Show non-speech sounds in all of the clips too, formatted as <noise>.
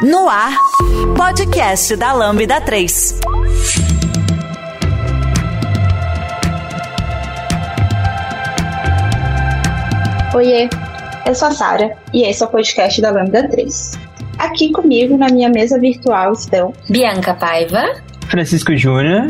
No ar, podcast da Lambda 3. Oiê, eu sou a Sara e esse é o podcast da Lambda 3. Aqui comigo na minha mesa virtual estão Bianca Paiva, Francisco Júnior,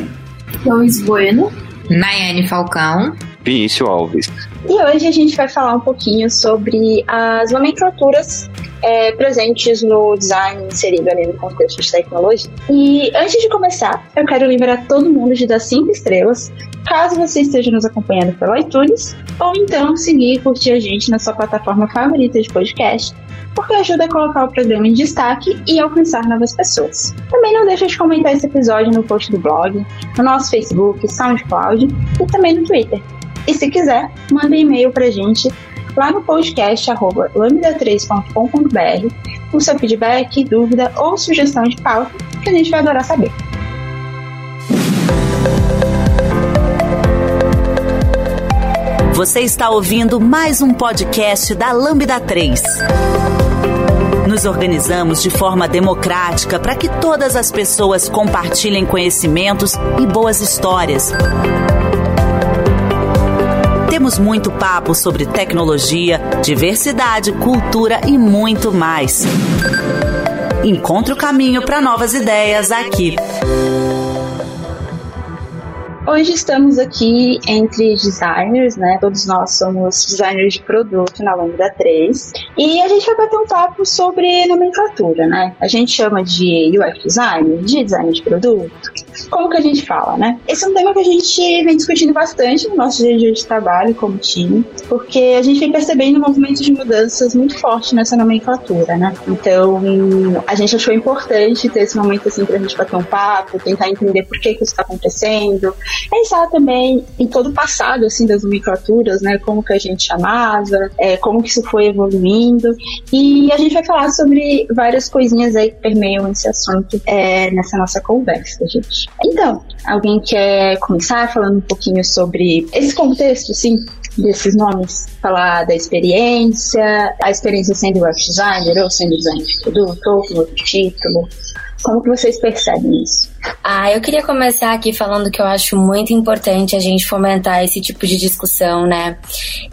Luiz Bueno, Nayane Falcão, Vinícius Alves. E hoje a gente vai falar um pouquinho sobre as nomenclaturas é, presentes no design inserido ali no contexto de tecnologia. E antes de começar, eu quero lembrar todo mundo de dar 5 estrelas, caso você esteja nos acompanhando pelo iTunes, ou então seguir e curtir a gente na sua plataforma favorita de podcast, porque ajuda a colocar o programa em destaque e alcançar novas pessoas. Também não deixe de comentar esse episódio no post do blog, no nosso Facebook, SoundCloud e também no Twitter. E se quiser, manda e-mail pra gente lá no podcast lambda3.com.br com seu feedback, dúvida ou sugestão de pauta que a gente vai adorar saber. Você está ouvindo mais um podcast da Lambda 3. Nos organizamos de forma democrática para que todas as pessoas compartilhem conhecimentos e boas histórias. Temos muito papo sobre tecnologia, diversidade, cultura e muito mais. Encontre o caminho para novas ideias aqui. Hoje estamos aqui entre designers, né? Todos nós somos designers de produto na Lambda 3. E a gente vai bater um papo sobre nomenclatura, né? A gente chama de UX design, de design de produto. Como que a gente fala, né? Esse é um tema que a gente vem discutindo bastante no nosso dia a dia de trabalho como time, porque a gente vem percebendo movimentos de mudanças muito fortes nessa nomenclatura, né? Então, a gente achou importante ter esse momento assim pra gente bater um papo, tentar entender por que, que isso está acontecendo, pensar também em todo o passado assim das nomenclaturas, né? Como que a gente chamava, é, como que isso foi evoluindo e a gente vai falar sobre várias coisinhas aí que permeiam esse assunto é, nessa nossa conversa, gente. Então, alguém quer começar falando um pouquinho sobre esse contexto, assim, desses nomes, falar da experiência, a experiência sendo web designer ou sendo designer de produto ou título. Como que vocês percebem isso? Ah, eu queria começar aqui falando que eu acho muito importante a gente fomentar esse tipo de discussão, né?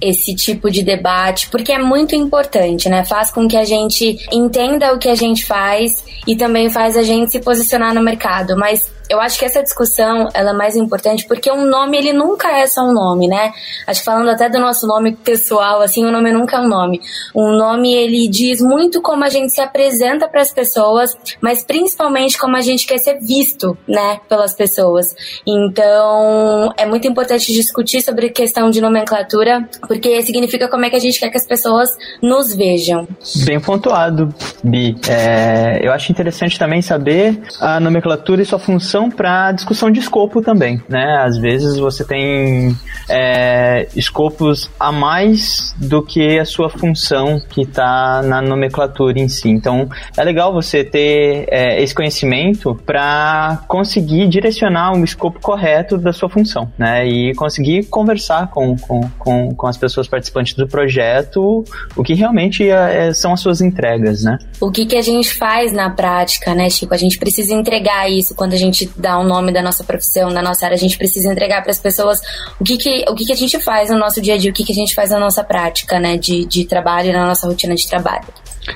Esse tipo de debate, porque é muito importante, né? Faz com que a gente entenda o que a gente faz e também faz a gente se posicionar no mercado. Mas eu acho que essa discussão ela é mais importante porque um nome ele nunca é só um nome, né? Acho que falando até do nosso nome pessoal, assim, o um nome nunca é um nome. Um nome ele diz muito como a gente se apresenta para as pessoas, mas principalmente como a gente quer ser visto, né, pelas pessoas. Então, é muito importante discutir sobre questão de nomenclatura, porque significa como é que a gente quer que as pessoas nos vejam. Bem pontuado, Bi. É, eu acho interessante também saber a nomenclatura e sua função para discussão de escopo também, né? Às vezes você tem é, escopos a mais do que a sua função que está na nomenclatura em si. Então, é legal você ter é, esse conhecimento para conseguir direcionar o escopo correto da sua função, né? E conseguir conversar com, com, com, com as pessoas participantes do projeto o que realmente é, são as suas entregas, né? O que, que a gente faz na prática, né, Chico? A gente precisa entregar isso quando a gente dá o nome da nossa profissão, da nossa área, a gente precisa entregar para as pessoas o que, que, o que, que a gente faz no nosso dia a dia, o que, que a gente faz na nossa prática, né, de, de trabalho, na nossa rotina de trabalho.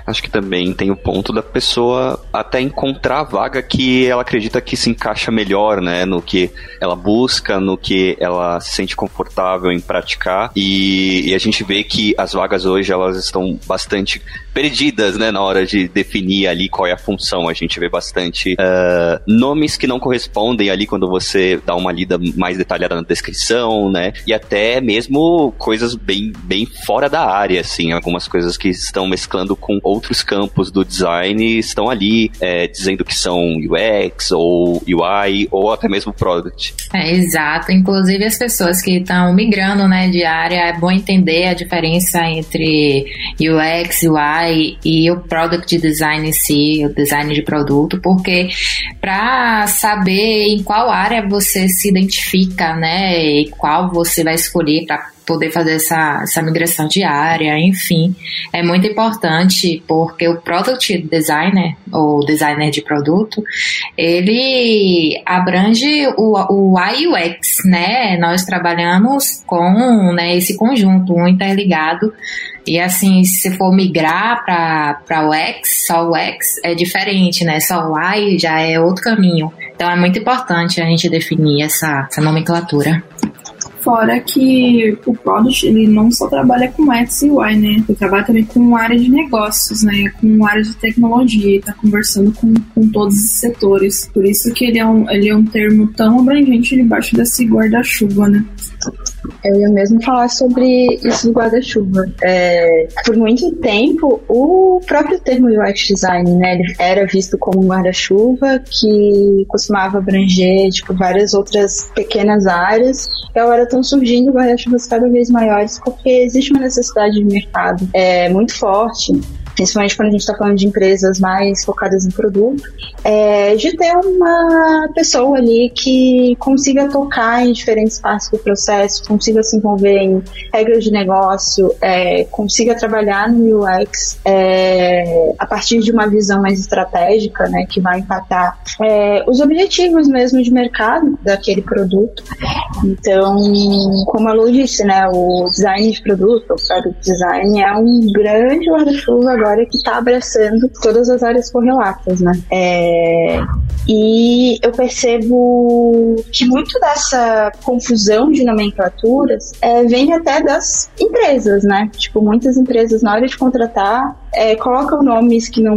Acho que também tem o ponto da pessoa até encontrar a vaga que ela acredita que se encaixa melhor, né? No que ela busca, no que ela se sente confortável em praticar. E, e a gente vê que as vagas hoje elas estão bastante perdidas, né? Na hora de definir ali qual é a função. A gente vê bastante uh, nomes que não correspondem ali quando você dá uma lida mais detalhada na descrição, né? E até mesmo coisas bem, bem fora da área, assim. Algumas coisas que estão mesclando com outros campos do design estão ali é, dizendo que são UX ou UI ou até mesmo product. É, exato. Inclusive as pessoas que estão migrando né, de área, é bom entender a diferença entre UX, UI e o product design em si, o design de produto, porque para saber em qual área você se identifica, né, e qual você vai escolher para poder fazer essa, essa migração diária, enfim, é muito importante porque o product designer ou designer de produto, ele abrange o, o UX, né? Nós trabalhamos com né, esse conjunto, um interligado e assim, se for migrar para o X, só o X é diferente, né? Só o Y já é outro caminho. Então é muito importante a gente definir essa, essa nomenclatura. Fora que o Product ele não só trabalha com X e Y, né? Ele trabalha também com área de negócios, né? Com área de tecnologia, ele tá conversando com, com todos os setores. Por isso que ele é um, ele é um termo tão abrangente debaixo desse guarda-chuva, né? Eu ia mesmo falar sobre isso do guarda-chuva. É, por muito tempo, o próprio termo UX design, né, era visto como um guarda-chuva que costumava abranger tipo, várias outras pequenas áreas. E agora estão surgindo guarda-chuvas cada vez maiores porque existe uma necessidade de mercado é, muito forte principalmente quando a gente está falando de empresas mais focadas em produto, é de ter uma pessoa ali que consiga tocar em diferentes partes do processo, consiga se envolver em regras de negócio, é, consiga trabalhar no UX é, a partir de uma visão mais estratégica, né, que vai impactar é, os objetivos mesmo de mercado daquele produto. Então, como a Lu disse, né, o design de produto, o product design é um grande guarda-chuva agora que está abraçando todas as áreas correlatas, né? É, e eu percebo que muito dessa confusão de nomenclaturas é, vem até das empresas, né? Tipo, muitas empresas, na hora de contratar, é, colocam nomes que não,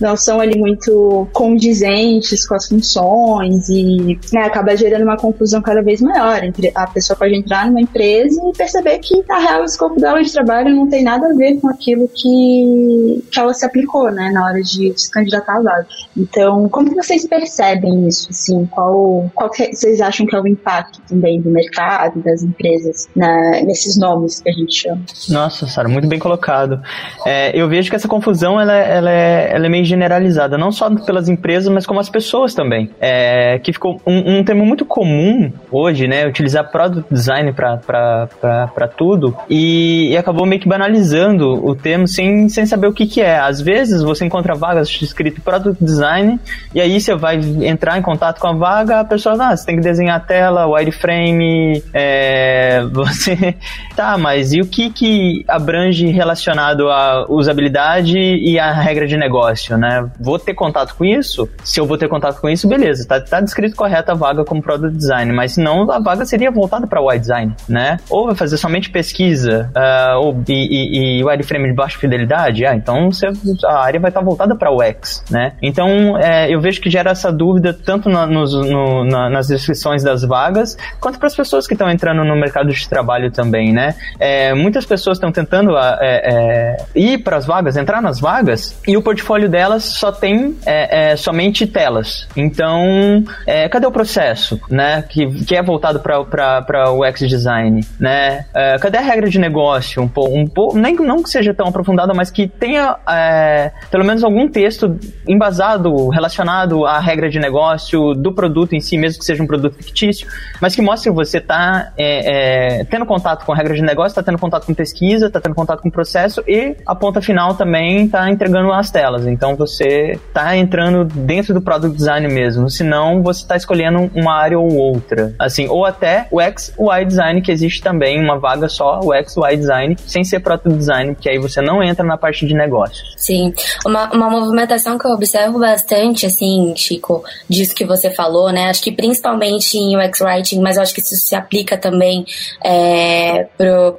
não são ali muito condizentes com as funções e né, acaba gerando uma confusão cada vez maior entre a pessoa pode entrar numa empresa e perceber que a real o escopo dela de trabalho não tem nada a ver com aquilo que, que ela se aplicou, né, na hora de se candidatar a. Então, como que vocês percebem isso, assim, qual, qual que vocês acham que é o impacto também do mercado, das empresas, na, nesses nomes que a gente chama? Nossa, Sara, muito bem colocado. É, eu vejo vejo que essa confusão ela, ela, é, ela é meio generalizada, não só pelas empresas, mas como as pessoas também. É, que ficou um, um termo muito comum hoje, né? Utilizar product design para tudo e, e, acabou meio que banalizando o termo sem, sem saber o que, que é. Às vezes você encontra vagas escrito product design e aí você vai entrar em contato com a vaga, a pessoa, ah, você tem que desenhar a tela, wireframe, é, <laughs> você. Tá, mas e o que que abrange relacionado à usabilidade? E a regra de negócio, né? Vou ter contato com isso? Se eu vou ter contato com isso, beleza, tá, tá descrito correta a vaga como Product Design, mas senão a vaga seria voltada para Wide Design, né? Ou vai fazer somente pesquisa, uh, ou, e, e, e wireframe de baixa fidelidade, ah, então você, a área vai estar tá voltada para UX, né? Então, é, eu vejo que gera essa dúvida tanto na, nos, no, na, nas descrições das vagas, quanto para as pessoas que estão entrando no mercado de trabalho também, né? É, muitas pessoas estão tentando é, é ir para as vagas vagas, entrar nas vagas, e o portfólio delas só tem é, é, somente telas. Então, é, cadê o processo, né? Que, que é voltado para o UX design, né? É, cadê a regra de negócio? Um pouco, um pouco, nem não que seja tão aprofundada, mas que tenha é, pelo menos algum texto embasado, relacionado à regra de negócio do produto em si, mesmo que seja um produto fictício, mas que mostre que você está é, tendo contato com a regra de negócio, está tendo contato com pesquisa, está tendo contato com processo e a ponta final também está entregando as telas. Então você está entrando dentro do product design mesmo. Senão você está escolhendo uma área ou outra. Assim, ou até o X, Y design, que existe também uma vaga só, o X, Y design, sem ser product design, que aí você não entra na parte de negócios. Sim. Uma, uma movimentação que eu observo bastante, assim, Chico, disso que você falou, né? Acho que principalmente em UX Writing, mas eu acho que isso se aplica também é,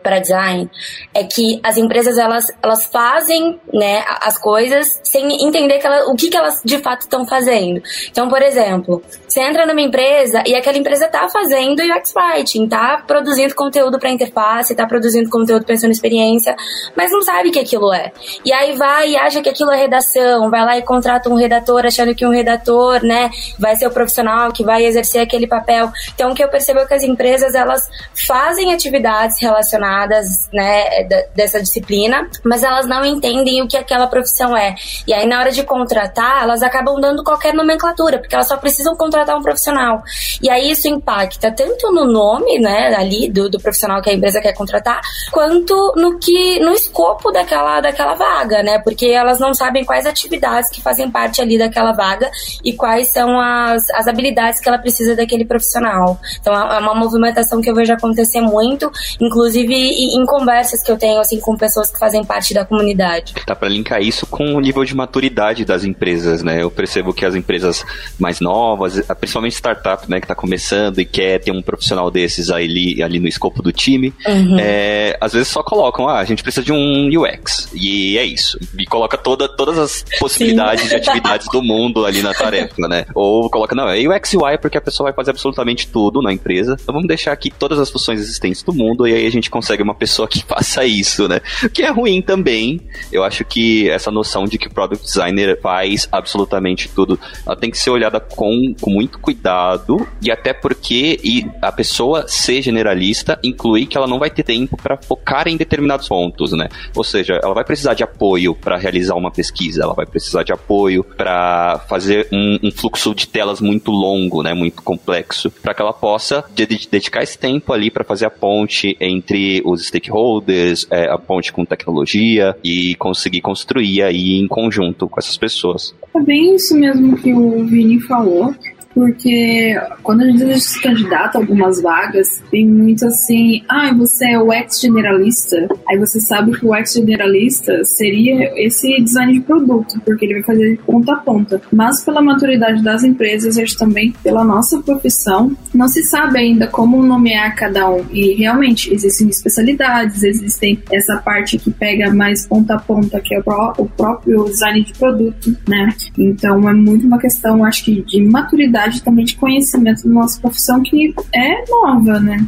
para design, é que as empresas elas, elas fazem né, as coisas sem entender que ela, o que, que elas de fato estão fazendo. Então, por exemplo, você entra numa empresa e aquela empresa está fazendo UX Writing, está produzindo conteúdo para interface, está produzindo conteúdo pensando experiência, mas não sabe o que aquilo é. E aí vai e acha que aquilo é redação, vai lá e contrata um redator achando que um redator, né, vai ser o profissional que vai exercer aquele papel. Então, o que eu percebo é que as empresas, elas fazem atividades relacionadas, né, dessa disciplina, mas elas não entendem o que aquela profissão é. E aí, na hora de contratar, elas acabam dando qualquer nomenclatura, porque elas só precisam contratar contratar um profissional. E aí isso impacta tanto no nome, né, ali do, do profissional que a empresa quer contratar, quanto no que no escopo daquela, daquela vaga, né? Porque elas não sabem quais atividades que fazem parte ali daquela vaga e quais são as, as habilidades que ela precisa daquele profissional. Então é, é uma movimentação que eu vejo acontecer muito, inclusive em conversas que eu tenho assim com pessoas que fazem parte da comunidade. Dá para linkar isso com o nível de maturidade das empresas, né? Eu percebo que as empresas mais novas, principalmente startup, né, que está começando e quer ter um profissional desses ali, ali no escopo do time, uhum. é, às vezes só colocam, ah, a gente precisa de um UX e é isso. E coloca toda, todas as possibilidades Sim. de <laughs> atividades do mundo ali na tarefa, né? Ou coloca, não, é UX UI porque a pessoa vai fazer absolutamente tudo na empresa. Então vamos deixar aqui todas as funções existentes do mundo e aí a gente consegue uma pessoa que <laughs> faça isso, né? O que é ruim também. Eu acho que essa noção de que o product designer faz absolutamente tudo, ela tem que ser olhada com, com muito cuidado e até porque e a pessoa ser generalista inclui que ela não vai ter tempo para focar em determinados pontos, né? Ou seja, ela vai precisar de apoio para realizar uma pesquisa, ela vai precisar de apoio para fazer um, um, fluxo de telas muito longo, né? Muito complexo, para que ela possa dedicar esse tempo ali para fazer a ponte entre os stakeholders, é, a ponte com tecnologia e conseguir construir aí em conjunto com essas pessoas. É bem isso mesmo que o Vini falou porque quando a gente se candidata a algumas vagas, tem muito assim, ah, você é o ex-generalista, aí você sabe que o ex-generalista seria esse design de produto, porque ele vai fazer ponta a ponta. Mas pela maturidade das empresas, acho também pela nossa profissão, não se sabe ainda como nomear cada um. E realmente existem especialidades, existem essa parte que pega mais ponta a ponta, que é o próprio design de produto, né? Então é muito uma questão, acho que, de maturidade quantidade também de conhecimento da nossa profissão que é nova, né?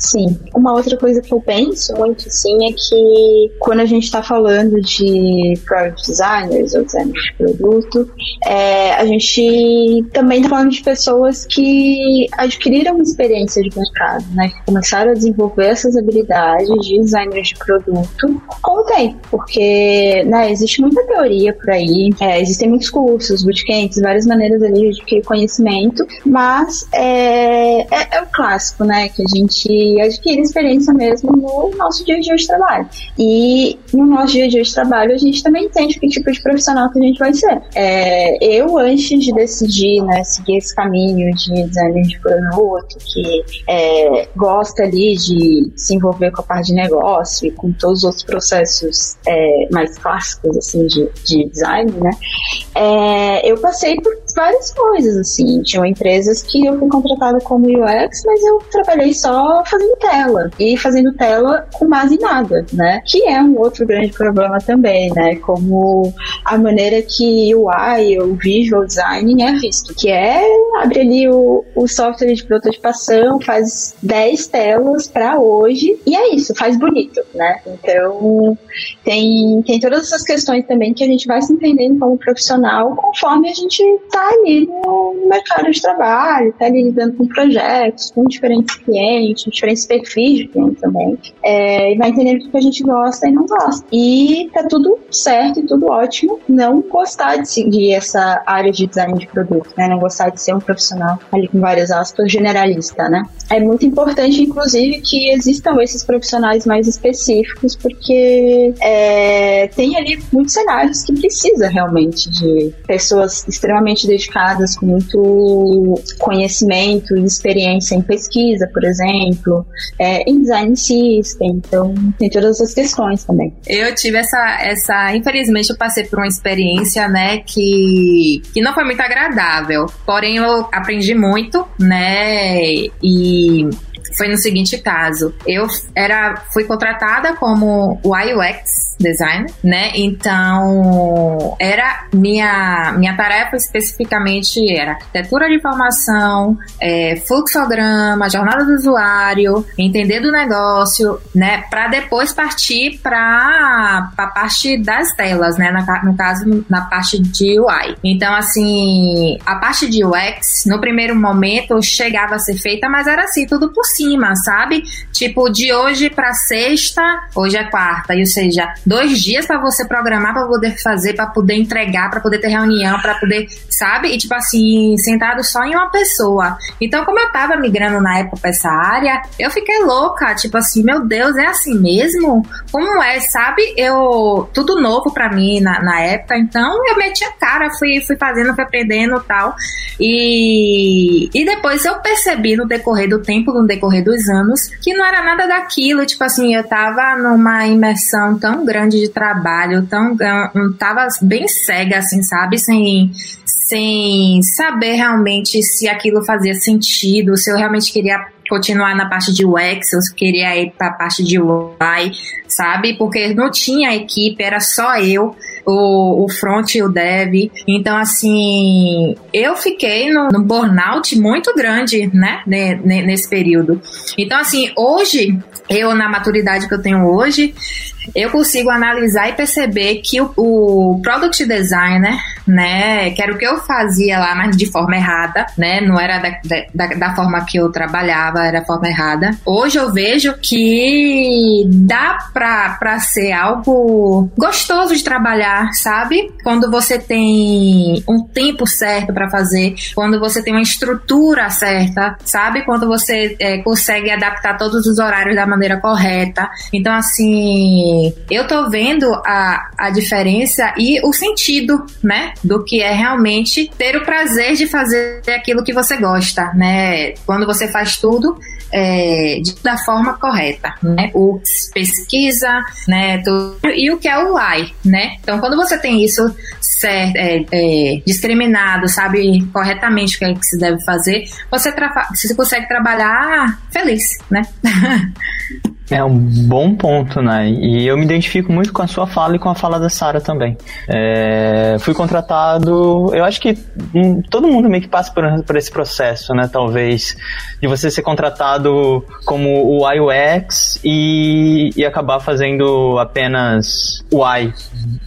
Sim. Uma outra coisa que eu penso muito, sim, é que quando a gente está falando de product designers ou designers de produto, é, a gente também está falando de pessoas que adquiriram experiência de mercado, né? Que começaram a desenvolver essas habilidades de designers de produto com o tempo, porque né, existe muita teoria por aí, é, existem muitos cursos, bootcamps, várias maneiras ali de adquirir conhecimento, mas é, é, é o clássico, né? Que a gente adquire experiência mesmo no nosso dia a dia de trabalho. E no nosso dia a dia de trabalho, a gente também entende que tipo de profissional que a gente vai ser. É, eu, antes de decidir, né, seguir esse caminho de design de produto, que é, gosta ali de se envolver com a parte de negócio e com todos os outros processos é, mais clássicos, assim, de, de design, né, é, eu passei por várias coisas, assim. Tinham empresas que eu fui contratada como UX, mas eu trabalhei só fazendo tela. E fazendo tela com base em nada, né? Que é um outro grande problema também, né? Como a maneira que UI, o Visual Design é visto. Que é abrir ali o, o software de prototipação, faz 10 telas para hoje, e é isso, faz bonito, né? Então, tem, tem todas essas questões também que a gente vai se entendendo como profissional conforme a gente tá ali no mercado de trabalho, tá ali lidando com projetos, com diferentes clientes, diferentes perfis de cliente também, é, e vai entendendo o que a gente gosta e não gosta. E tá tudo certo e tudo ótimo não gostar de seguir essa área de design de produto, né? Não gostar de ser um profissional ali com várias aspas generalista, né? É muito importante, inclusive, que existam esses profissionais mais específicos, porque é, tem ali muitos cenários que precisa realmente de pessoas extremamente dedicadas, com muito conhecimento e experiência em pesquisa, por exemplo, é, em design system, então tem todas essas questões também. Eu tive essa, essa, infelizmente eu passei por uma experiência, né, que, que não foi muito agradável, porém eu aprendi muito, né, e foi no seguinte caso. Eu era, fui contratada como UX designer, né? Então, era minha, minha tarefa especificamente era arquitetura de informação, é, fluxograma, jornada do usuário, entender do negócio, né? Para depois partir para a parte das telas, né? Na, no caso, na parte de UI. Então, assim, a parte de UX, no primeiro momento, chegava a ser feita, mas era assim, tudo por cima, sabe? Tipo, de hoje para sexta, hoje é quarta, ou seja, dois dias para você programar para poder fazer, para poder entregar, para poder ter reunião, para poder, sabe? E tipo assim, sentado só em uma pessoa. Então, como eu tava migrando na época pra essa área, eu fiquei louca, tipo assim, meu Deus, é assim mesmo? Como é, sabe? Eu tudo novo para mim na, na época, então eu meti a cara, fui fui fazendo, fui aprendendo, tal. E e depois eu percebi no decorrer do tempo, no decorrer dos anos, que não era nada daquilo, tipo assim, eu tava numa imersão tão grande de trabalho, tão tava bem cega assim, sabe? Sem sem saber realmente se aquilo fazia sentido, se eu realmente queria continuar na parte de UX, eu queria ir para a parte de UI, sabe? Porque não tinha equipe, era só eu, o, o front e o dev. Então, assim, eu fiquei num, num burnout muito grande, né? Nesse período. Então, assim, hoje, eu, na maturidade que eu tenho hoje, eu consigo analisar e perceber que o, o product designer, né, que era o que eu fazia lá, mas de forma errada, né, não era da, da, da forma que eu trabalhava, era a forma errada. Hoje eu vejo que dá pra, pra ser algo gostoso de trabalhar, sabe? Quando você tem um tempo certo para fazer, quando você tem uma estrutura certa, sabe? Quando você é, consegue adaptar todos os horários da maneira correta. Então, assim, eu tô vendo a, a diferença e o sentido, né, do que é realmente ter o prazer de fazer aquilo que você gosta, né? Quando você faz tudo é, da forma correta, né? O pesquisa, né? Tudo, e o que é o why, né? Então, quando você tem isso certo, é, é, discriminado, sabe corretamente o que, é que se deve fazer, você, você consegue trabalhar feliz, né? <laughs> É um bom ponto, né? E eu me identifico muito com a sua fala e com a fala da Sara também. É, fui contratado, eu acho que hum, todo mundo meio que passa por, por, esse processo, né? Talvez, de você ser contratado como o iOX e, e acabar fazendo apenas o I.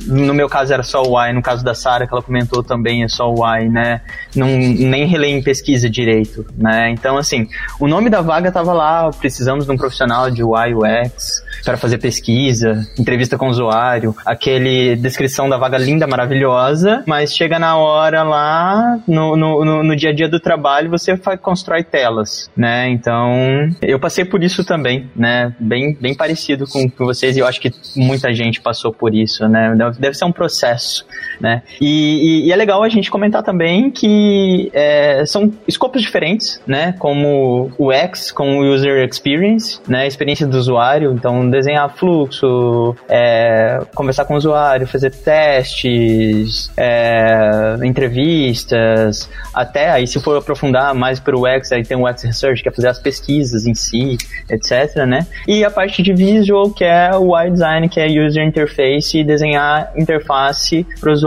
No meu caso era só o I, no caso da Sara, que ela comentou também, é só o I, né? Não, nem relei em pesquisa direito, né? Então, assim, o nome da vaga tava lá, precisamos de um profissional de UI UX, para fazer pesquisa, entrevista com o usuário, aquele descrição da vaga linda, maravilhosa, mas chega na hora lá, no, no, no, no dia a dia do trabalho, você faz, constrói telas, né? Então, eu passei por isso também, né? Bem, bem parecido com, com vocês, e eu acho que muita gente passou por isso, né? Deve ser um processo, né? E, e, e é legal a gente comentar também que é, são escopos diferentes, né? Como o X, com o User Experience, né? Experiência do usuário, então desenhar fluxo, é, conversar com o usuário, fazer testes, é, entrevistas, até aí se for aprofundar mais para o X, aí tem o X Research, que é fazer as pesquisas em si, etc, né? E a parte de visual, que é o UI Design, que é User Interface, e desenhar interface para o usuário.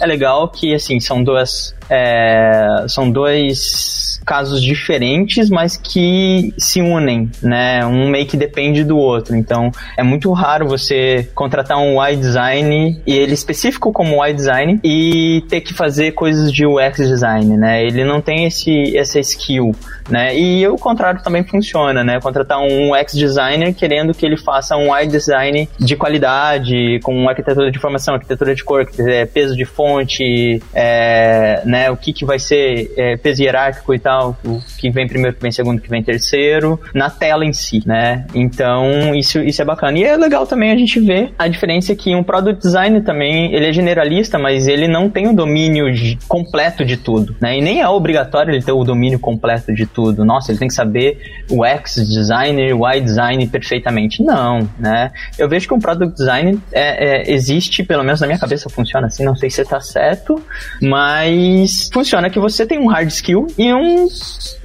É legal que, assim, são duas é, são dois casos diferentes, mas que se unem, né? Um meio que depende do outro. Então, é muito raro você contratar um UI design e ele específico como UI design e ter que fazer coisas de UX design, né? Ele não tem esse essa skill, né? E o contrário também funciona, né? Contratar um UX designer querendo que ele faça um UI design de qualidade, com arquitetura de informação, arquitetura de cor, peso de fonte, é, né? né? O que, que vai ser é, peso hierárquico e tal, o que vem primeiro, que vem segundo, que vem terceiro, na tela em si, né? Então, isso, isso é bacana. E é legal também a gente ver a diferença que um product design também, ele é generalista, mas ele não tem o domínio de, completo de tudo, né? E nem é obrigatório ele ter o domínio completo de tudo. Nossa, ele tem que saber o X designer, o Y design perfeitamente. Não, né? Eu vejo que um product design é, é, existe, pelo menos na minha cabeça funciona assim, não sei se está certo, mas funciona que você tem um hard skill e um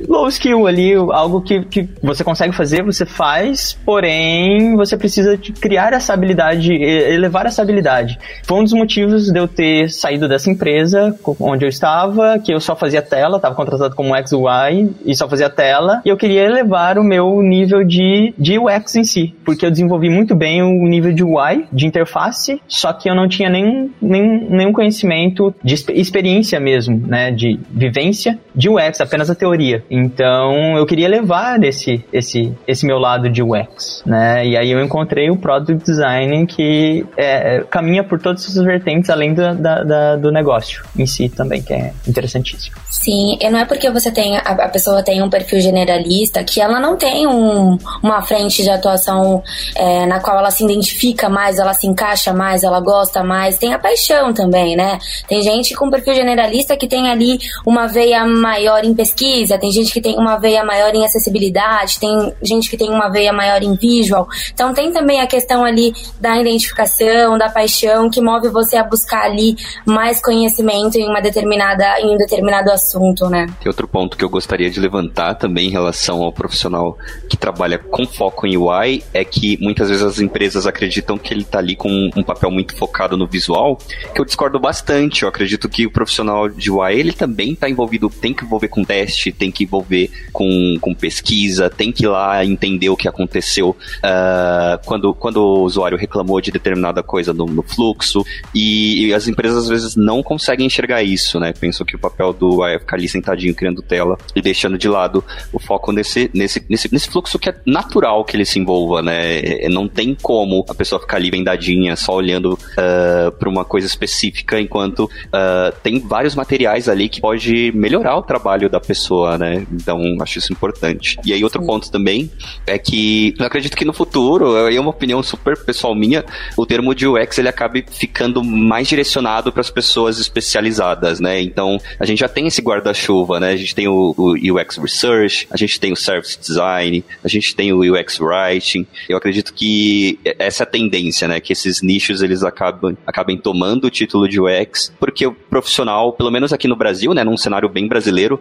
low skill ali, algo que, que você consegue fazer, você faz, porém você precisa criar essa habilidade, elevar essa habilidade. Foi um dos motivos de eu ter saído dessa empresa onde eu estava, que eu só fazia tela, estava contratado como XY e só fazia tela, e eu queria elevar o meu nível de, de UX em si, porque eu desenvolvi muito bem o nível de UI, de interface, só que eu não tinha nem, nem nenhum conhecimento de experiência mesmo, né, de vivência de UX, apenas a teoria. Então, eu queria levar esse, esse, esse meu lado de UX, né, e aí eu encontrei o Product Design que é, caminha por todas essas vertentes, além do, da, da, do negócio em si também, que é interessantíssimo. Sim, e não é porque você tem, a, a pessoa tem um perfil generalista que ela não tem um, uma frente de atuação é, na qual ela se identifica mais, ela se encaixa mais, ela gosta mais, tem a paixão também, né? Tem gente com perfil generalista que tem ali uma veia maior em pesquisa, tem gente que tem uma veia maior em acessibilidade, tem gente que tem uma veia maior em visual. Então tem também a questão ali da identificação, da paixão que move você a buscar ali mais conhecimento em uma determinada em um determinado assunto, né? Tem outro ponto que eu gostaria de levantar também em relação ao profissional que trabalha com foco em UI é que muitas vezes as empresas acreditam que ele está ali com um papel muito focado no visual, que eu discordo bastante. Eu acredito que o profissional de UI ele também está envolvido, tem que envolver com teste, tem que envolver com, com pesquisa, tem que ir lá entender o que aconteceu uh, quando, quando o usuário reclamou de determinada coisa no, no fluxo e, e, as empresas às vezes não conseguem enxergar isso, né? Pensam que o papel do UI é ficar ali sentadinho criando tela e deixando de lado o foco nesse, nesse, nesse, nesse fluxo que é natural que ele se envolva, né? É, não tem como a pessoa ficar ali vendadinha, só olhando uh, ah, para uma coisa específica, enquanto uh, tem vários materiais ali que pode melhorar o trabalho da pessoa, né? Então, acho isso importante. E aí, outro Sim. ponto também é que eu acredito que no futuro, é uma opinião super pessoal minha, o termo de UX ele acabe ficando mais direcionado para as pessoas especializadas, né? Então, a gente já tem esse guarda-chuva, né? A gente tem o, o UX Research, a gente tem o Service Design, a gente tem o UX Writing. Eu acredito que essa é a tendência, né? Que esses nichos eles acabam, acabem tomando o título de UX, porque o profissional, pelo menos aqui no Brasil, né? Num cenário bem brasileiro, o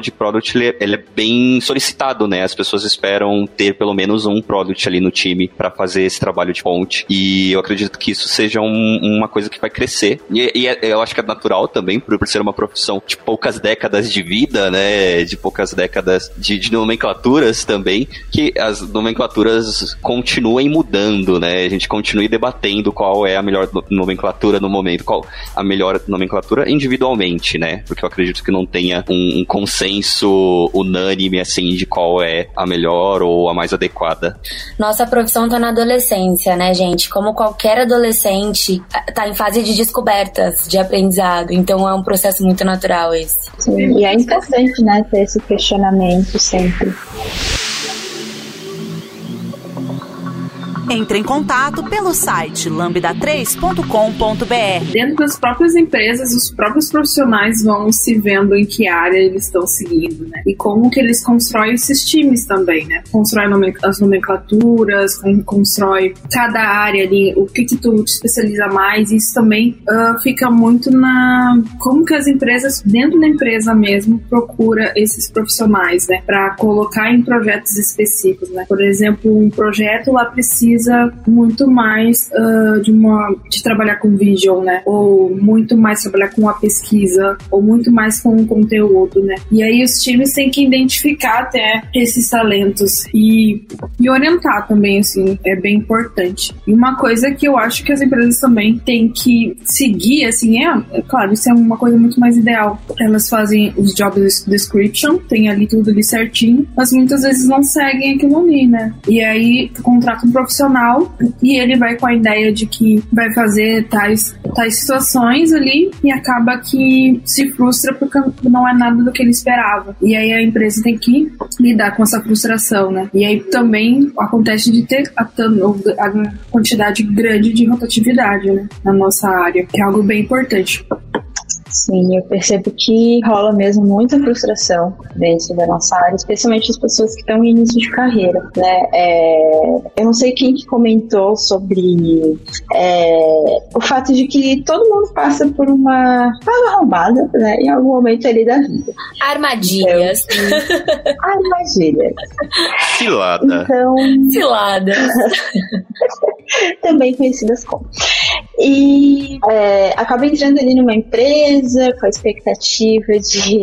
de product ele, é, ele é bem solicitado, né? As pessoas esperam ter pelo menos um product ali no time para fazer esse trabalho de ponte. E eu acredito que isso seja um, uma coisa que vai crescer. E, e é, eu acho que é natural também, por, por ser uma profissão de poucas décadas de vida, né? De poucas décadas de, de nomenclaturas também, que as nomenclaturas continuem mudando, né? A gente continue debatendo qual é a melhor nomenclatura no momento, qual a melhor nomenclatura individualmente, né? Porque eu acredito que não tenha um, um consenso unânime, assim, de qual é a melhor ou a mais adequada. Nossa profissão tá na adolescência, né, gente? Como qualquer adolescente, tá em fase de descobertas, de aprendizado. Então é um processo muito natural esse. Sim, e é importante, né, ter esse questionamento sempre. Entre em contato pelo site lambda3.com.br. Dentro das próprias empresas, os próprios profissionais vão se vendo em que área eles estão seguindo, né? E como que eles constroem esses times também, né? Constrói as nomenclaturas, constrói cada área ali, o que que tu te especializa mais, isso também uh, fica muito na como que as empresas, dentro da empresa mesmo, procura esses profissionais, né? Para colocar em projetos específicos, né? Por exemplo, um projeto lá precisa precisa muito mais uh, de uma de trabalhar com visual, né? Ou muito mais trabalhar com a pesquisa, ou muito mais com o conteúdo, né? E aí os times têm que identificar até esses talentos e, e orientar também, assim, é bem importante. E uma coisa que eu acho que as empresas também têm que seguir, assim, é, é claro, isso é uma coisa muito mais ideal. Elas fazem os job description, tem ali tudo ali certinho, mas muitas vezes não seguem aquilo ali, né? E aí contrata um profissional e ele vai com a ideia de que vai fazer tais, tais situações ali e acaba que se frustra porque não é nada do que ele esperava. E aí a empresa tem que lidar com essa frustração, né? E aí também acontece de ter a, a quantidade grande de rotatividade né, na nossa área, que é algo bem importante. Sim, eu percebo que rola mesmo muita frustração dentro da nossa área, especialmente as pessoas que estão em início de carreira, né? É, eu não sei quem que comentou sobre é, o fato de que todo mundo passa por uma arrombada, né? Em algum momento ali da vida. Armadilhas. Então, armadilhas. Cilada. Então... Cilada. <laughs> Também conhecidas como. E é, acaba entrando ali numa empresa com a expectativa de,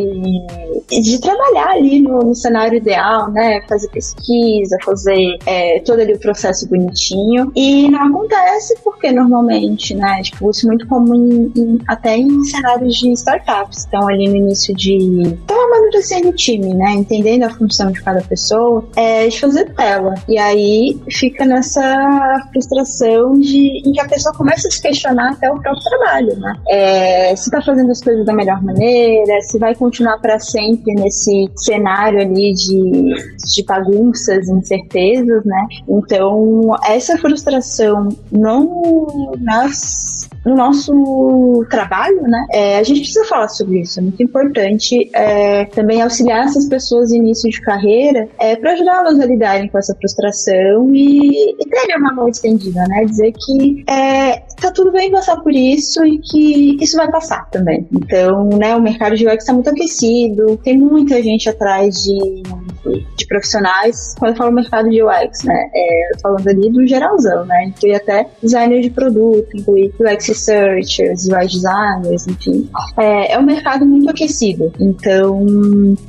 de trabalhar ali no, no cenário ideal, né? Fazer pesquisa, fazer é, todo ali o processo bonitinho. E não acontece porque normalmente, né? Tipo, isso é muito comum em, em, até em cenários de startups. Estão ali no início de. Estão amadurecendo o time, né? Entendendo a função de cada pessoa, é de fazer tela. E aí fica nessa frustração de em que a pessoa começa a se questionar até o próprio trabalho, né? É, se tá fazendo as coisas da melhor maneira, se vai continuar para sempre nesse cenário ali de, de bagunças, incertezas, né? Então, essa frustração não nas no nosso trabalho, né, é, a gente precisa falar sobre isso. É muito importante é, também auxiliar essas pessoas em início de carreira é, para ajudá-las a lidarem com essa frustração e, e terem uma mão estendida, né? Dizer que é, tá tudo bem passar por isso e que isso vai passar também. Então, né, o mercado de UX está muito aquecido, tem muita gente atrás de, de profissionais. Quando eu falo mercado de UX, né, é, falando ali do geralzão, né? Inclui até designer de produto, inclui UX researchers, UI designers, enfim. É, é um mercado muito aquecido. Então,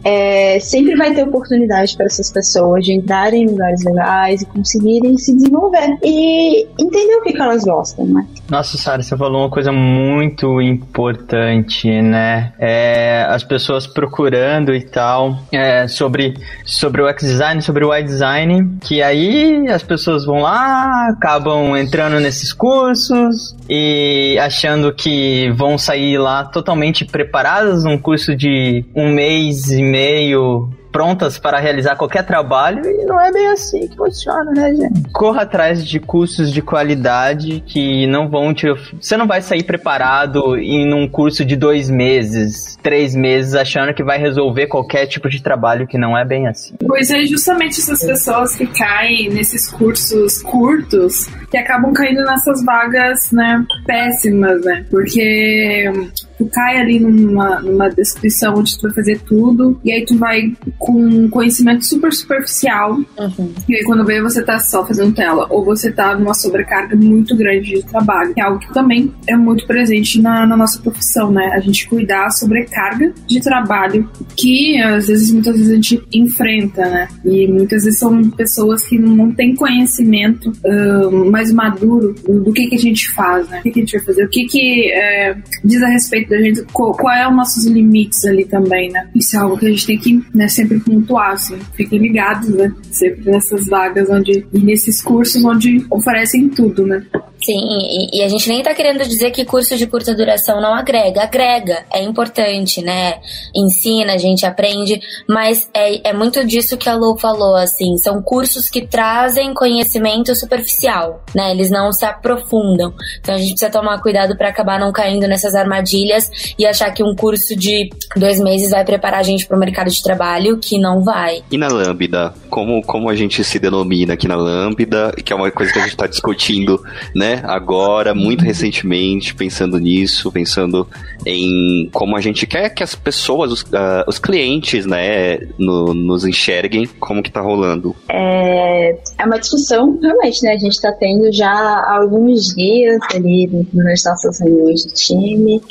é, sempre vai ter oportunidade para essas pessoas de entrarem em lugares legais e conseguirem se desenvolver e entender o que, que elas gostam, né? Nossa, Sara, você falou uma coisa muito importante, né? É, as pessoas procurando e tal é, sobre, sobre o X-Design, sobre o Y-Design, que aí as pessoas vão lá, acabam entrando nesses cursos e achando que vão sair lá totalmente preparadas num curso de um mês e meio prontas para realizar qualquer trabalho e não é bem assim que funciona, né, gente? Corra atrás de cursos de qualidade que não vão te. Você não vai sair preparado em um curso de dois meses, três meses, achando que vai resolver qualquer tipo de trabalho que não é bem assim. Pois é, justamente essas pessoas que caem nesses cursos curtos que acabam caindo nessas vagas, né, péssimas, né? Porque tu cai ali numa, numa descrição onde tu vai fazer tudo, e aí tu vai com conhecimento super superficial, uhum. e aí quando vê você tá só fazendo tela, ou você tá numa sobrecarga muito grande de trabalho, que é algo que também é muito presente na, na nossa profissão, né? A gente cuidar a sobrecarga de trabalho que às vezes, muitas vezes a gente enfrenta, né? E muitas vezes são pessoas que não têm conhecimento uh, mais maduro do, do, que que a gente faz, né? O que, que a gente vai fazer, o que que é, diz a respeito da gente, qual, qual é os nossos limites ali também, né? Isso é algo que a gente tem que né, sempre pontuar, assim. Fiquem ligados, né? Sempre nessas vagas onde, e nesses cursos onde oferecem tudo, né? Sim, e, e, a gente nem tá querendo dizer que curso de curta duração não agrega. Agrega, é importante, né? Ensina, a gente aprende, mas é, é muito disso que a Lu falou, assim. São cursos que trazem conhecimento superficial, né? Eles não se aprofundam. Então a gente precisa tomar cuidado para acabar não caindo nessas armadilhas e achar que um curso de dois meses vai preparar a gente para o mercado de trabalho, que não vai. E na Lambda, como, como a gente se denomina aqui na Lambda, que é uma coisa que a gente está discutindo, né? Agora, muito recentemente, pensando nisso, pensando em como a gente quer que as pessoas, os, uh, os clientes, né, no, nos enxerguem, como que tá rolando. É, é uma discussão, realmente, né, a gente tá tendo já há alguns dias ali nas nossas reuniões de time,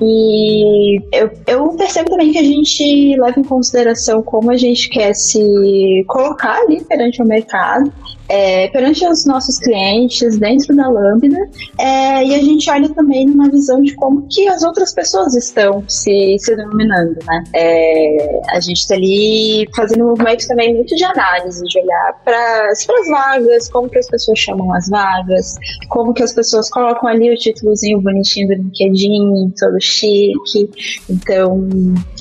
e eu, eu percebo também que a gente leva em consideração como a gente quer se colocar ali perante o mercado, é, perante os nossos clientes dentro da Lambda é, e a gente olha também numa visão de como que as outras pessoas estão se, se denominando, né? É, a gente está ali fazendo um movimento também muito de análise, de olhar para as vagas, como que as pessoas chamam as vagas, como que as pessoas colocam ali o títulozinho bonitinho do LinkedIn, todo chique. Então,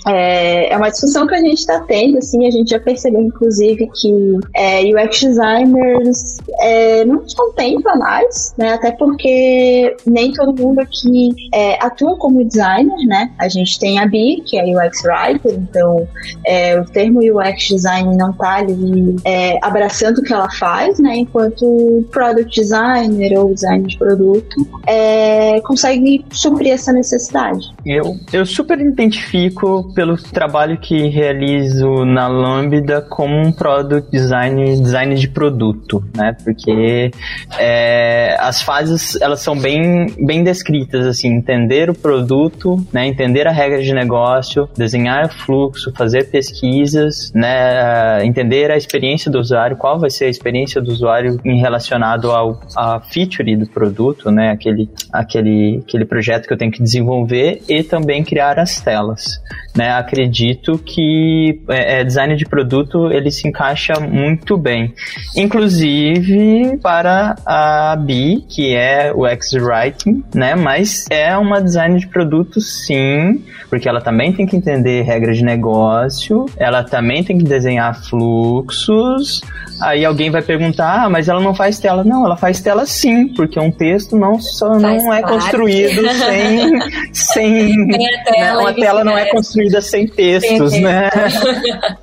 é, é uma discussão que a gente está tendo, assim, a gente já percebeu, inclusive, que é, UX designers é, não contempla mais, né? Até porque nem todo mundo aqui é, atua como designer, né? A gente tem a Bi, que é UX writer, então é, o termo UX design não está ali é, abraçando o que ela faz, né? Enquanto product designer ou designer de produto é, consegue suprir essa necessidade. Eu, eu super identifico pelo trabalho que realizo na Lambda como um product design, design de produto. né? Porque é, as fases elas são bem, bem descritas, assim, entender o produto, né? Entender a regra de negócio, desenhar fluxo, fazer pesquisas, né? Entender a experiência do usuário, qual vai ser a experiência do usuário em relacionado ao a feature do produto, né? Aquele, aquele, aquele projeto que eu tenho que desenvolver e também criar as telas, né? Acredito que é, é design de produto ele se encaixa muito bem. Inclusive para a Bi, que é o X-Writing, né? Mas é uma design de produto sim, porque ela também tem que entender regras de negócio, ela também tem que desenhar fluxos. Aí alguém vai perguntar, ah, mas ela não faz tela. Não, ela faz tela sim, porque um texto não só não é construído sem <laughs> sem né? uma tela não é construída sem textos, né?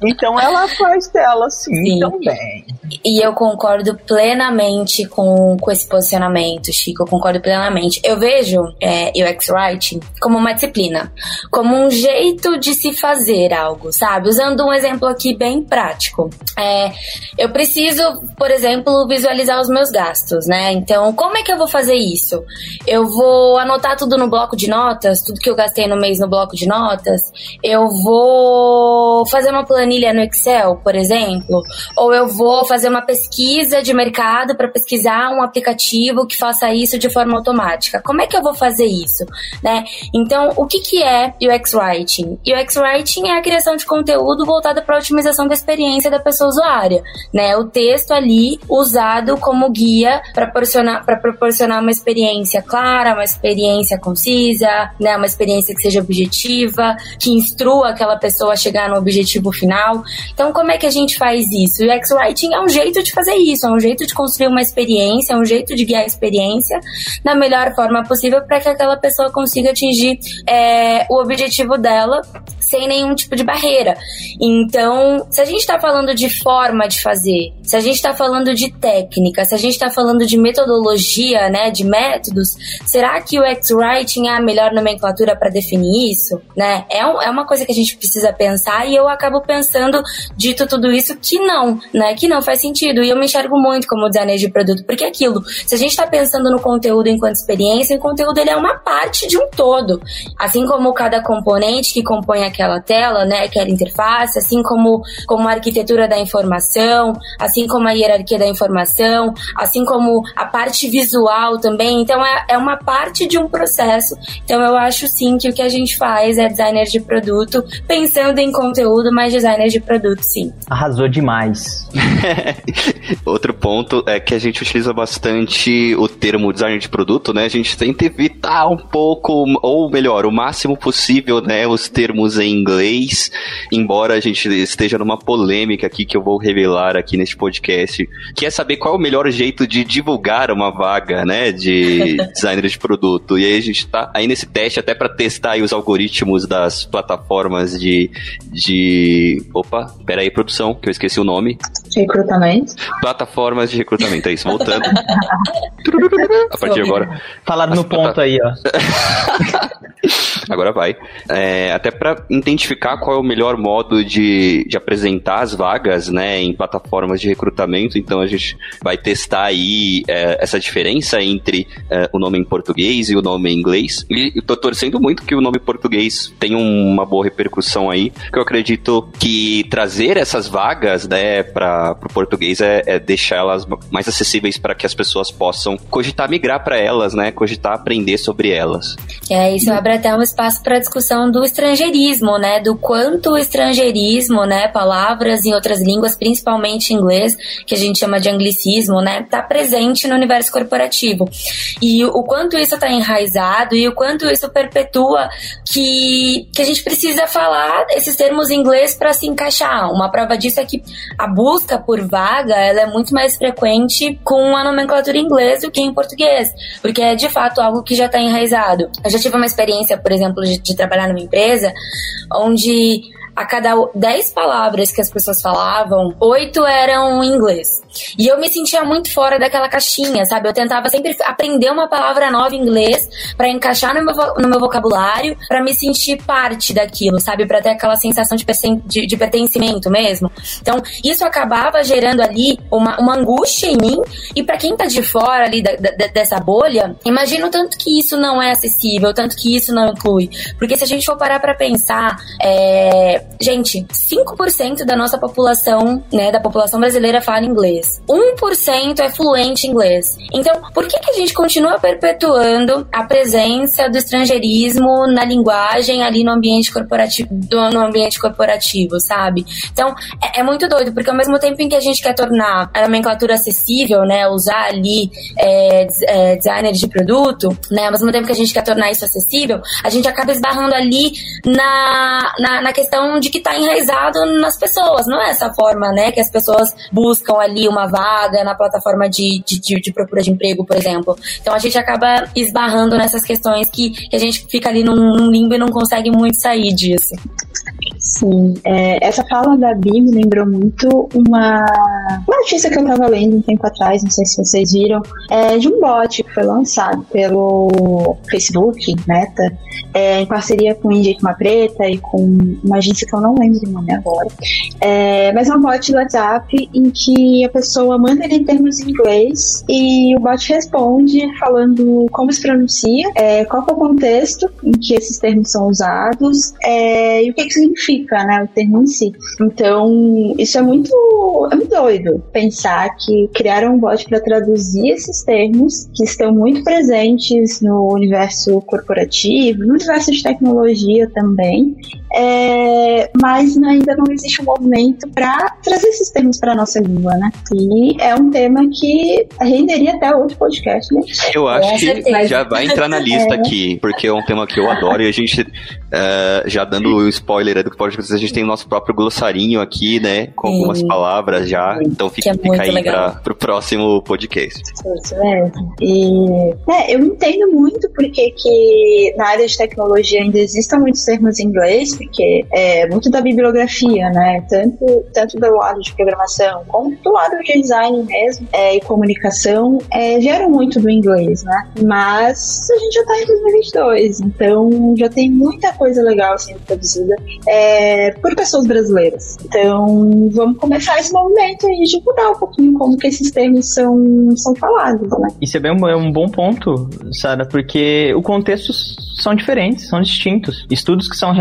então ela faz tela sim, sim. também. E eu concordo plenamente com, com esse posicionamento, Chico. Eu concordo plenamente. Eu vejo é, UX Writing como uma disciplina, como um jeito de se fazer algo, sabe? Usando um exemplo aqui bem prático. É, eu preciso, por exemplo, visualizar os meus gastos, né? Então, como é que eu vou fazer isso? Eu vou anotar tudo no bloco de notas, tudo que eu gastei no mês no bloco de notas. Eu vou fazer uma planilha no Excel, por exemplo, ou eu vou fazer uma pesquisa de mercado para pesquisar um aplicativo que faça isso de forma automática. Como é que eu vou fazer isso, né? Então, o que que é UX Writing? UX Writing é a criação de conteúdo voltada para a otimização da experiência da pessoa usuária, né? O texto ali usado como guia para proporcionar proporcionar uma experiência clara, uma experiência concisa, né? Uma experiência que seja objetiva, que instrua aquela pessoa a chegar no objetivo final. Então, como é que a gente faz isso? UX Writing é um jeito de fazer isso, é um jeito de construir uma experiência, é um jeito de guiar a experiência da melhor forma possível para que aquela pessoa consiga atingir é, o objetivo dela sem nenhum tipo de barreira. Então, se a gente está falando de forma de fazer, se a gente está falando de técnica, se a gente está falando de metodologia, né, de métodos, será que o X-Writing é a melhor nomenclatura para definir isso? Né? É, um, é uma coisa que a gente precisa pensar e eu acabo pensando, dito tudo isso, que não, né, que não faz sentido. E eu me enxergo muito como designer de produto, porque é aquilo, se a gente está pensando no conteúdo enquanto experiência, o conteúdo ele é uma parte de um todo. Assim como cada componente que compõe aquela tela, né, aquela interface, assim como, como a arquitetura da informação, assim como a hierarquia da informação, assim como a parte visual também. Então é, é uma parte de um processo. Então eu acho sim que o que a gente faz é designer de produto, pensando em conteúdo, mas designer de produto sim. Arrasou demais. <laughs> <laughs> Outro ponto é que a gente utiliza bastante o termo design de produto, né? A gente tenta evitar um pouco, ou melhor, o máximo possível, né, os termos em inglês, embora a gente esteja numa polêmica aqui que eu vou revelar aqui neste podcast, que é saber qual é o melhor jeito de divulgar uma vaga, né, de <laughs> designer de produto. E aí a gente tá aí nesse teste até para testar os algoritmos das plataformas de de opa, pera aí, produção, que eu esqueci o nome. Recrutamento. Plataformas de recrutamento, é isso, voltando. <laughs> a partir de agora. Falaram no ponto aí, ó. <laughs> Agora vai. É, até para identificar qual é o melhor modo de, de apresentar as vagas, né, em plataformas de recrutamento. Então a gente vai testar aí é, essa diferença entre é, o nome em português e o nome em inglês. E eu tô torcendo muito que o nome em português tenha uma boa repercussão aí, porque eu acredito que trazer essas vagas, né, para o português é, é deixar elas mais acessíveis para que as pessoas possam cogitar migrar para elas, né, cogitar aprender sobre elas. É, isso abre até um espaço para discussão do estrangeirismo, né? Do quanto o estrangeirismo, né? Palavras em outras línguas, principalmente inglês, que a gente chama de anglicismo, né? Tá presente no universo corporativo. E o quanto isso está enraizado e o quanto isso perpetua que, que a gente precisa falar esses termos em inglês para se encaixar. Uma prova disso é que a busca por vaga ela é muito mais frequente com a nomenclatura em inglês do que em português, porque é de fato algo que já está enraizado. Eu já tive uma experiência, por exemplo, de, de trabalhar numa empresa onde a cada 10 palavras que as pessoas falavam, oito eram inglês. E eu me sentia muito fora daquela caixinha, sabe? Eu tentava sempre aprender uma palavra nova em inglês para encaixar no meu, no meu vocabulário, para me sentir parte daquilo, sabe? Para ter aquela sensação de, de, de, pertencimento mesmo. Então, isso acabava gerando ali uma, uma angústia em mim. E para quem tá de fora ali da, da, dessa bolha, imagina o tanto que isso não é acessível, tanto que isso não inclui. Porque se a gente for parar pra pensar, é... gente, 5% da nossa população, né, da população brasileira fala inglês inglês. 1% é fluente em inglês. Então, por que, que a gente continua perpetuando a presença do estrangeirismo na linguagem ali no ambiente corporativo, no ambiente corporativo, sabe? Então, é, é muito doido, porque ao mesmo tempo em que a gente quer tornar a nomenclatura acessível, né, usar ali é, é, designer de produto, né, ao mesmo tempo que a gente quer tornar isso acessível, a gente acaba esbarrando ali na, na, na questão de que está enraizado nas pessoas, não é essa forma, né, que as pessoas buscam ali uma vaga na plataforma de, de, de, de procura de emprego, por exemplo. Então a gente acaba esbarrando nessas questões que, que a gente fica ali num, num limbo e não consegue muito sair disso. Sim, é, essa fala da Bi me lembrou muito uma, uma notícia que eu estava lendo um tempo atrás, não sei se vocês viram, é, de um bot que foi lançado pelo Facebook, Meta, é, em parceria com o Indique Uma Preta e com uma agência que eu não lembro o nome agora. É, mas é um bot do WhatsApp em que a pessoa manda ele em termos em inglês e o bot responde falando como se pronuncia, é, qual é o contexto em que esses termos são usados é, e o que, que significa né, o termo em si. Então, isso é muito, é muito doido pensar que criaram um bot para traduzir esses termos que estão muito presentes no universo corporativo, no universo de tecnologia também, é, mas ainda não existe um movimento para trazer esses termos para nossa língua, né? E é um tema que renderia até outro podcast, né? Eu acho que já vai entrar na lista é. aqui, porque é um tema que eu adoro e a gente, uh, já dando o spoiler do podcast, a gente tem o nosso próprio glossarinho aqui, né? Com algumas palavras já, então fica, é fica aí para o próximo podcast. Isso mesmo. E é, eu entendo muito porque que na área de tecnologia ainda existem muitos termos em inglês, porque é muito da bibliografia, né? Tanto, tanto do lado de programação como do lado de design mesmo é, e comunicação é, vieram muito do inglês, né? Mas a gente já tá em 2022, então já tem muita coisa legal sendo produzida é, por pessoas brasileiras. Então vamos começar esse movimento e divulgar um pouquinho como que esses termos são, são falados, né? Isso é bem um, é um bom ponto, Sara, porque o contexto são diferentes, são distintos. Estudos que são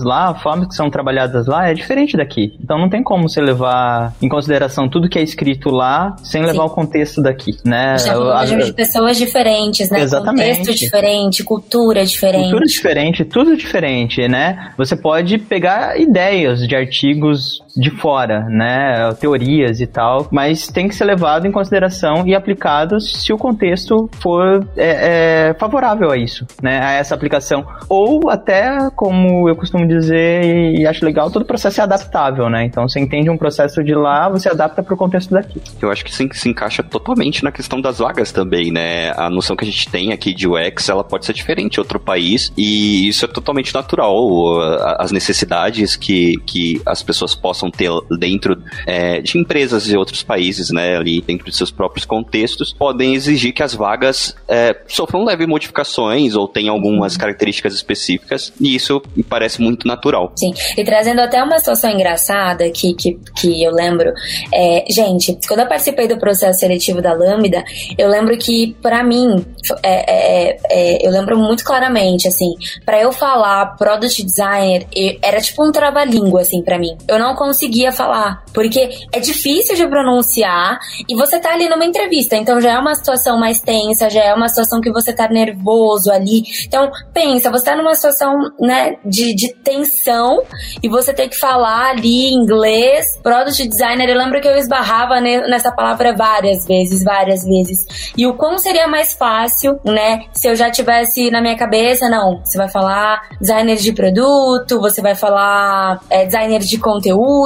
realizadas lá, a forma que são trabalhadas lá é diferente daqui. Então não tem como você levar em consideração tudo que é escrito lá sem levar Sim. o contexto daqui, né? Já de pessoas diferentes, né? Exatamente. Contexto diferente, cultura diferente. Cultura diferente, tudo diferente, né? Você pode pegar ideias de artigos de fora, né? Teorias e tal, mas tem que ser levado em consideração e aplicado se o contexto for é, é, favorável a isso, né? A essa aplicação. Ou até, como eu costumo dizer e acho legal, todo processo é adaptável, né? Então você entende um processo de lá, você adapta para o contexto daqui. Eu acho que se, se encaixa totalmente na questão das vagas também, né? A noção que a gente tem aqui de UX, ela pode ser diferente em outro país e isso é totalmente natural. As necessidades que, que as pessoas possam ter dentro é, de empresas de outros países, né? Ali dentro de seus próprios contextos, podem exigir que as vagas é, sofram leve modificações ou tenham algumas características específicas e isso me parece muito natural. Sim, e trazendo até uma situação engraçada que, que, que eu lembro, é, gente, quando eu participei do processo seletivo da Lambda, eu lembro que, para mim, é, é, é, eu lembro muito claramente, assim, para eu falar product designer, era tipo um trava-língua, assim, para mim. Eu não conseguia falar, porque é difícil de pronunciar e você tá ali numa entrevista, então já é uma situação mais tensa, já é uma situação que você tá nervoso ali. Então, pensa, você tá numa situação, né, de, de tensão e você tem que falar ali inglês, product designer. Eu lembro que eu esbarrava nessa palavra várias vezes, várias vezes. E o como seria mais fácil, né, se eu já tivesse na minha cabeça, não, você vai falar designer de produto, você vai falar é, designer de conteúdo,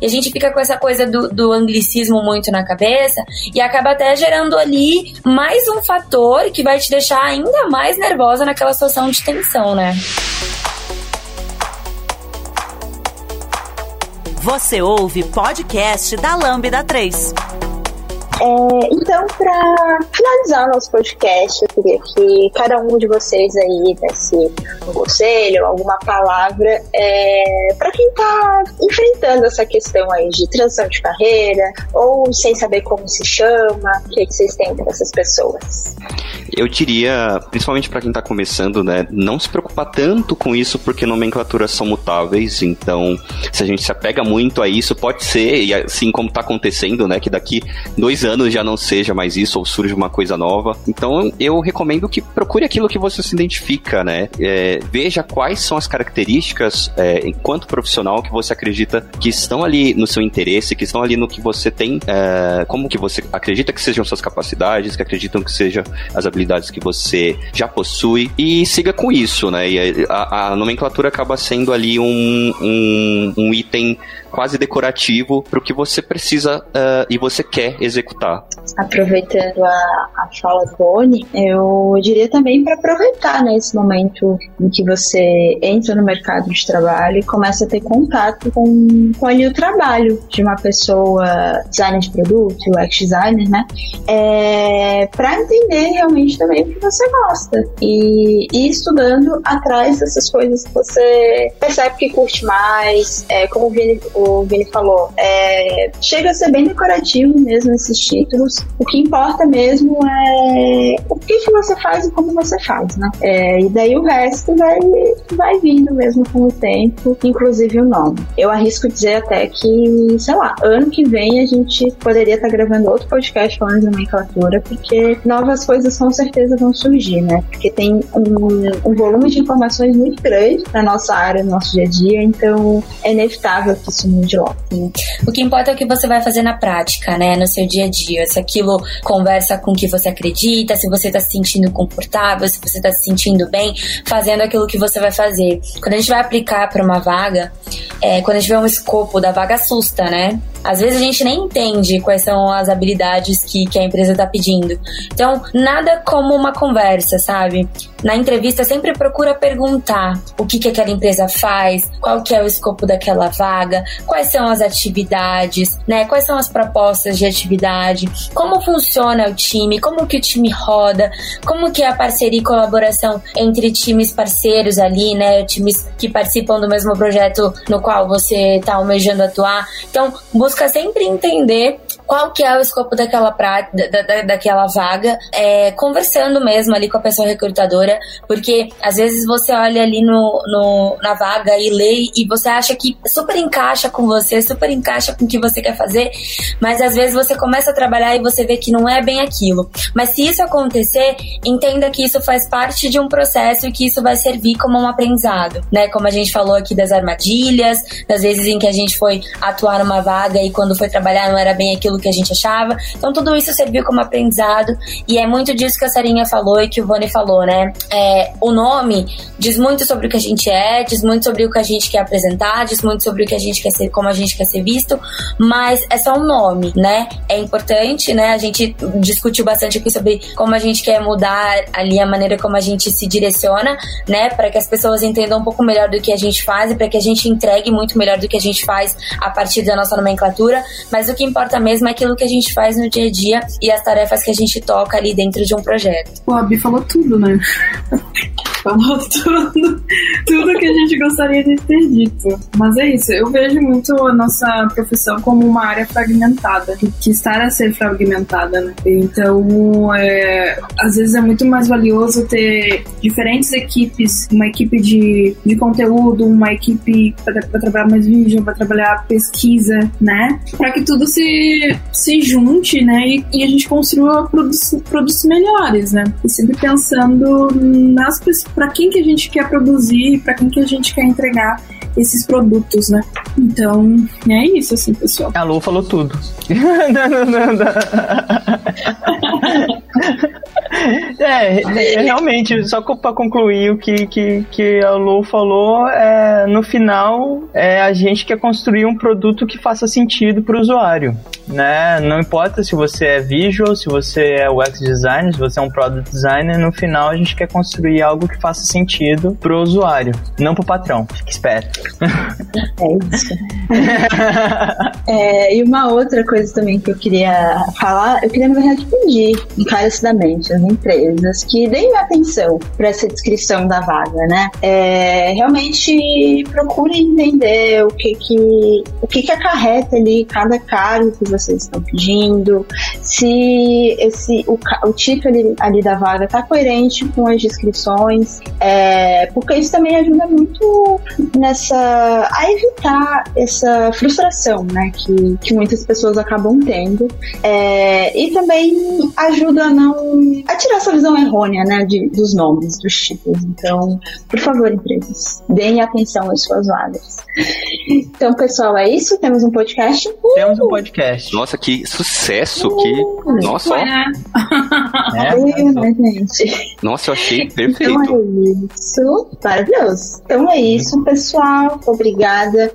e a gente fica com essa coisa do, do anglicismo muito na cabeça e acaba até gerando ali mais um fator que vai te deixar ainda mais nervosa naquela situação de tensão, né? Você ouve podcast da Lambda 3. É, então, para finalizar o nosso podcast, eu queria que cada um de vocês aí desse um conselho, alguma palavra é, para quem está enfrentando essa questão aí de transição de carreira ou sem saber como se chama, o que, que vocês têm para essas pessoas? Eu diria, principalmente para quem está começando, né, não se preocupar tanto com isso porque nomenclaturas são mutáveis, então se a gente se apega muito a isso, pode ser, e assim como está acontecendo, né, que daqui dois anos anos já não seja mais isso ou surge uma coisa nova. Então eu recomendo que procure aquilo que você se identifica, né? É, veja quais são as características é, enquanto profissional que você acredita que estão ali no seu interesse, que estão ali no que você tem, é, como que você acredita que sejam suas capacidades, que acreditam que sejam as habilidades que você já possui e siga com isso, né? E a, a nomenclatura acaba sendo ali um, um, um item quase decorativo para o que você precisa uh, e você quer executar. Aproveitando a, a fala do Boni, eu diria também para aproveitar né, esse momento em que você entra no mercado de trabalho e começa a ter contato com, com ali o trabalho de uma pessoa, designer de produto, UX designer, né? É, para entender realmente também o que você gosta e ir estudando atrás dessas coisas que você percebe que curte mais, é, como o Vini, o Vini falou, é, chega a ser bem decorativo mesmo esses títulos. O que importa mesmo é o que, que você faz e como você faz, né? É, e daí o resto vai, vai vindo mesmo com o tempo, inclusive o nome. Eu arrisco dizer até que, sei lá, ano que vem a gente poderia estar tá gravando outro podcast falando de nomenclatura, porque novas coisas com certeza vão surgir, né? Porque tem um, um volume de informações muito grande na nossa área, no nosso dia a dia, então é inevitável que isso mude logo. O que importa é o que você vai fazer na prática, né? No seu dia a dia. Se aquilo conversa com o que você acredita, se você tá se sentindo confortável, se você tá se sentindo bem fazendo aquilo que você vai fazer. Quando a gente vai aplicar para uma vaga, é, quando a gente vê um escopo da vaga, assusta, né? Às vezes a gente nem entende quais são as habilidades que, que a empresa está pedindo. Então, nada como uma conversa, sabe? Na entrevista, sempre procura perguntar o que, que aquela empresa faz, qual que é o escopo daquela vaga, quais são as atividades, né? Quais são as propostas de atividade, como funciona o time, como que o time roda, como que é a parceria e colaboração entre times parceiros ali, né? Times que participam do mesmo projeto no qual você está almejando atuar. Então, busca sempre entender qual que é o escopo daquela, pra, da, da, daquela vaga, é, conversando mesmo ali com a pessoa recrutadora, porque às vezes você olha ali no, no, na vaga e lê e você acha que super encaixa com você, super encaixa com o que você quer fazer, mas às vezes você começa a trabalhar e você vê que não é bem aquilo. Mas se isso acontecer, entenda que isso faz parte de um processo e que isso vai servir como um aprendizado, né? Como a gente falou aqui das armadilhas, das vezes em que a gente foi atuar numa vaga e quando foi trabalhar não era bem aquilo que a gente achava. Então tudo isso serviu como aprendizado e é muito disso que a Sarinha falou e que o Vone falou, né? É, o nome diz muito sobre o que a gente é, diz muito sobre o que a gente quer apresentar, diz muito sobre o que a gente quer ser, como a gente quer ser visto, mas é só um nome, né? É importante, né? A gente discutiu bastante aqui sobre como a gente quer mudar ali a maneira como a gente se direciona, né? Para que as pessoas entendam um pouco melhor do que a gente faz e para que a gente entregue muito melhor do que a gente faz a partir da nossa nomenclatura. Mas o que importa mesmo é aquilo que a gente faz no dia a dia e as tarefas que a gente toca ali dentro de um projeto. O Abi falou tudo, né? Falou <laughs> tudo, tudo que a gente gostaria de ter dito. Mas é isso, eu vejo muito a nossa profissão como uma área fragmentada, que está a ser fragmentada, né? Então, é, às vezes é muito mais valioso ter diferentes equipes, uma equipe de, de conteúdo, uma equipe para trabalhar mais vídeo, para trabalhar pesquisa, né? Para que tudo se, se junte, né? E, e a gente construa produtos, produtos melhores, né? E sempre pensando nas para quem que a gente quer produzir, para quem que a gente quer entregar esses produtos, né? Então, é isso, assim, pessoal. A Lu falou tudo. <laughs> <laughs> É, é, realmente, só para concluir o que, que, que a Lou falou, é, no final, é, a gente quer construir um produto que faça sentido para o usuário. Né? Não importa se você é visual, se você é UX designer, se você é um product designer, no final a gente quer construir algo que faça sentido para o usuário, não para o patrão. Fique esperto. É isso. é, e uma outra coisa também que eu queria falar, eu queria, na verdade, pedir encarecidamente às empresas que deem atenção para essa descrição da vaga, né? É, realmente procurem entender o que que, o que que acarreta ali cada cargo que vocês estão pedindo, se esse, o, o título ali, ali da vaga está coerente com as descrições, é, porque isso também ajuda muito nessa a evitar essa frustração, né, que, que muitas pessoas acabam tendo, é, e também ajuda a não a tirar essa visão errônea, né, de, dos nomes dos títulos. Então, por favor, empresas, deem atenção às suas vagas. Então, pessoal, é isso. Temos um podcast. Uh! Temos um podcast. Nossa, que sucesso! Uh! Que nossa, ó. É, né, gente? Nossa, eu achei perfeito. Então é isso. Maravilhoso. Então é isso, pessoal. Obrigada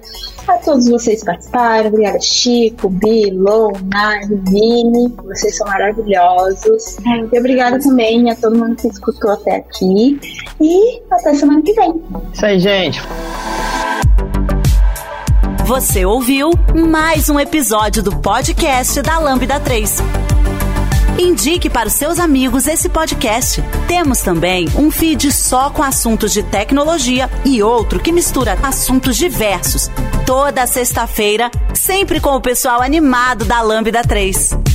a todos vocês que participaram. Obrigada, Chico, Bi, Lou, Nai, Vini. Vocês são maravilhosos. E obrigada também a todo mundo que escutou até aqui. E até semana que vem. Isso aí, gente. Você ouviu mais um episódio do podcast da Lambda 3. Indique para os seus amigos esse podcast. Temos também um feed só com assuntos de tecnologia e outro que mistura assuntos diversos. Toda sexta-feira, sempre com o pessoal animado da Lambda 3.